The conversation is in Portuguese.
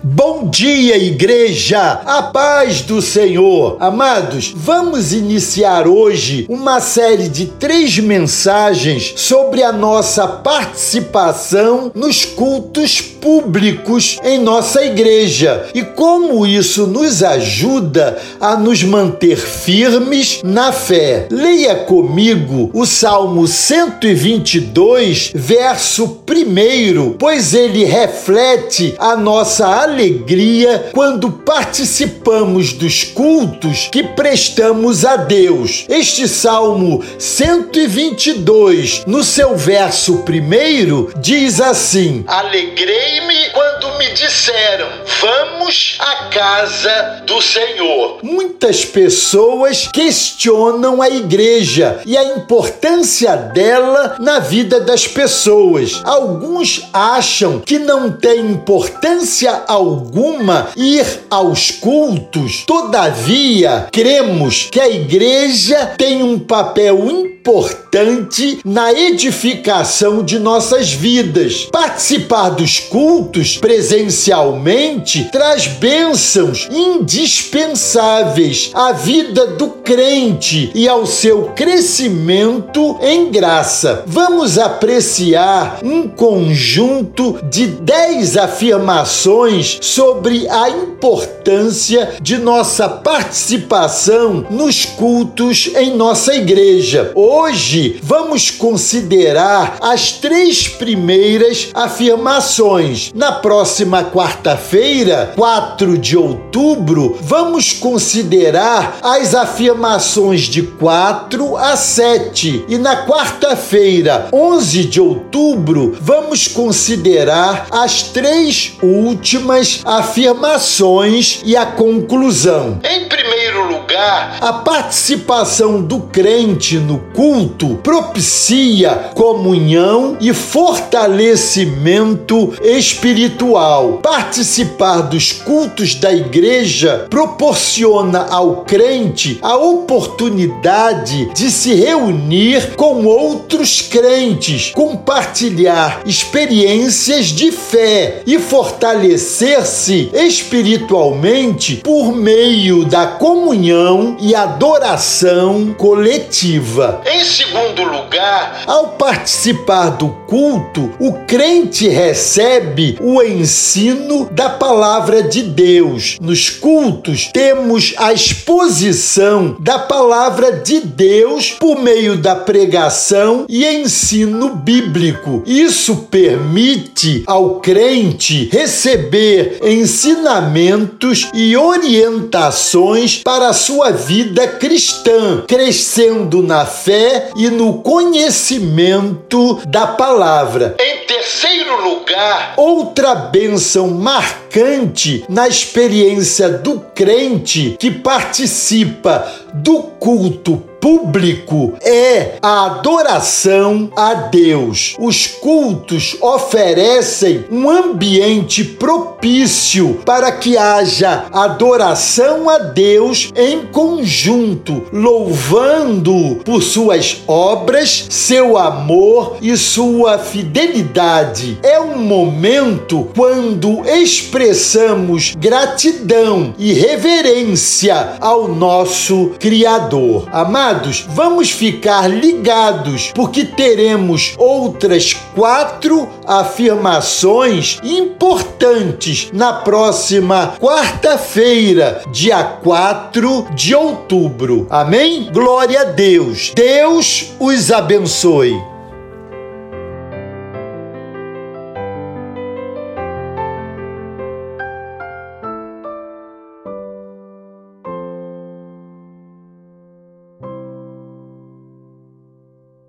Bom dia, igreja! A paz do Senhor! Amados, vamos iniciar hoje uma série de três mensagens sobre a nossa participação nos cultos públicos em nossa igreja e como isso nos ajuda a nos manter firmes na fé. Leia comigo o Salmo 122, verso 1, pois ele reflete a nossa alegria quando participamos dos cultos que prestamos a Deus. Este Salmo 122, no seu verso primeiro, diz assim: Alegrei-me quando me disseram: Vamos à casa do Senhor. Muitas pessoas questionam a igreja e a importância dela na vida das pessoas. Alguns acham que não tem importância alguma ir aos cultos, todavia, cremos que a igreja tem um papel importante na edificação de nossas vidas. Participar dos cultos presencialmente traz bênçãos indispensáveis à vida do crente e ao seu crescimento em graça. Vamos apreciar um conjunto de dez afirmações sobre a importância de nossa participação nos cultos em nossa igreja. Hoje vamos considerar as três primeiras afirmações. Na próxima quarta-feira, 4 de outubro, vamos considerar as afirmações de 4 a 7. E na quarta-feira, 11 de outubro, vamos considerar as três últimas algumas afirmações e a conclusão. Em a participação do crente no culto propicia comunhão e fortalecimento espiritual. Participar dos cultos da igreja proporciona ao crente a oportunidade de se reunir com outros crentes, compartilhar experiências de fé e fortalecer crescer-se espiritualmente por meio da comunhão e adoração coletiva. Em segundo lugar, ao participar do culto, o crente recebe o ensino da palavra de Deus. Nos cultos, temos a exposição da palavra de Deus por meio da pregação e ensino bíblico. Isso permite ao crente receber ensinamentos e orientações para a sua vida cristã, crescendo na fé e no conhecimento da palavra. Em terceiro lugar, outra bênção marcante na experiência do crente que participa do culto público é a adoração a Deus. Os cultos oferecem um ambiente propício para que haja adoração a Deus em conjunto, louvando por suas obras, seu amor e sua fidelidade. É um momento quando expressamos gratidão e reverência ao nosso Criador. Amado Amados, vamos ficar ligados, porque teremos outras quatro afirmações importantes na próxima quarta-feira, dia 4 de outubro. Amém? Glória a Deus. Deus os abençoe.